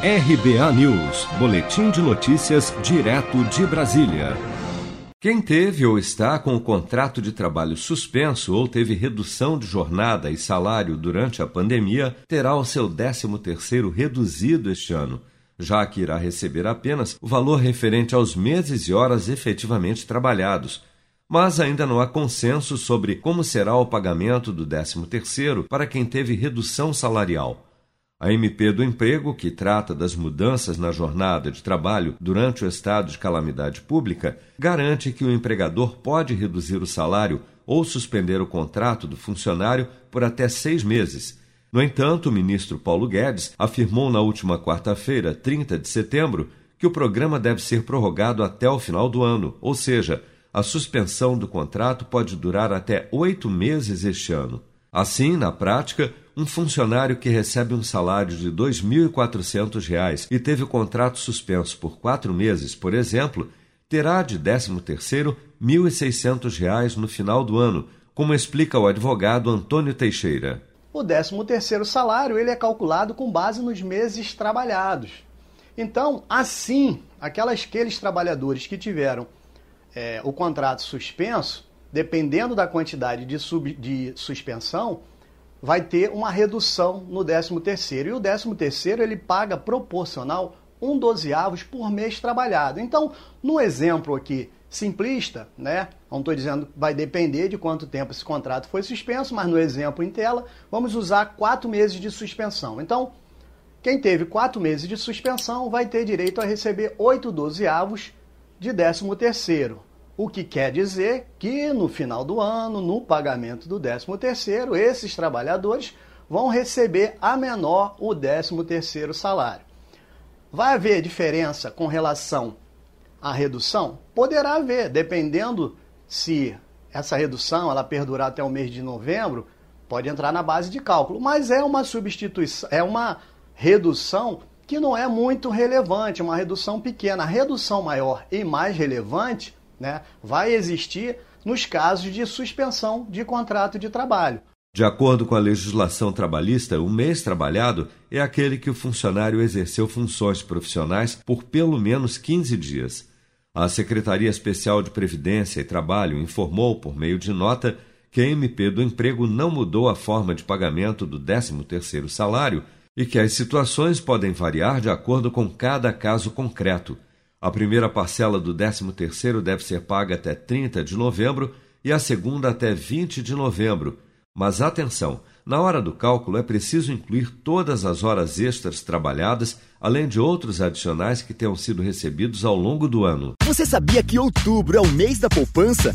RBA News, Boletim de Notícias, direto de Brasília. Quem teve ou está com o contrato de trabalho suspenso ou teve redução de jornada e salário durante a pandemia terá o seu 13º reduzido este ano, já que irá receber apenas o valor referente aos meses e horas efetivamente trabalhados. Mas ainda não há consenso sobre como será o pagamento do 13º para quem teve redução salarial. A MP do Emprego, que trata das mudanças na jornada de trabalho durante o estado de calamidade pública, garante que o empregador pode reduzir o salário ou suspender o contrato do funcionário por até seis meses. No entanto, o ministro Paulo Guedes afirmou na última quarta-feira, 30 de setembro, que o programa deve ser prorrogado até o final do ano, ou seja, a suspensão do contrato pode durar até oito meses este ano. Assim, na prática, um funcionário que recebe um salário de R$ 2.400 e teve o contrato suspenso por quatro meses, por exemplo, terá de 13º R$ 1.600 no final do ano, como explica o advogado Antônio Teixeira. O 13º salário ele é calculado com base nos meses trabalhados. Então, assim, aquelas, aqueles trabalhadores que tiveram é, o contrato suspenso, dependendo da quantidade de, sub, de suspensão, vai ter uma redução no 13º. E o 13º ele paga proporcional um dozeavos por mês trabalhado. Então, no exemplo aqui simplista, né? Não estou dizendo vai depender de quanto tempo esse contrato foi suspenso, mas no exemplo em tela, vamos usar quatro meses de suspensão. Então, quem teve quatro meses de suspensão vai ter direito a receber oito dozeavos de 13 terceiro. O que quer dizer que no final do ano, no pagamento do 13º, esses trabalhadores vão receber a menor o 13º salário. Vai haver diferença com relação à redução? Poderá haver, dependendo se essa redução ela perdurar até o mês de novembro, pode entrar na base de cálculo, mas é uma substituição, é uma redução que não é muito relevante, uma redução pequena. A redução maior e mais relevante né, vai existir nos casos de suspensão de contrato de trabalho. De acordo com a legislação trabalhista, o mês trabalhado é aquele que o funcionário exerceu funções profissionais por pelo menos 15 dias. A Secretaria Especial de Previdência e Trabalho informou, por meio de nota, que a MP do Emprego não mudou a forma de pagamento do 13º salário e que as situações podem variar de acordo com cada caso concreto. A primeira parcela do 13º deve ser paga até 30 de novembro e a segunda até 20 de novembro. Mas atenção, na hora do cálculo é preciso incluir todas as horas extras trabalhadas, além de outros adicionais que tenham sido recebidos ao longo do ano. Você sabia que outubro é o mês da poupança?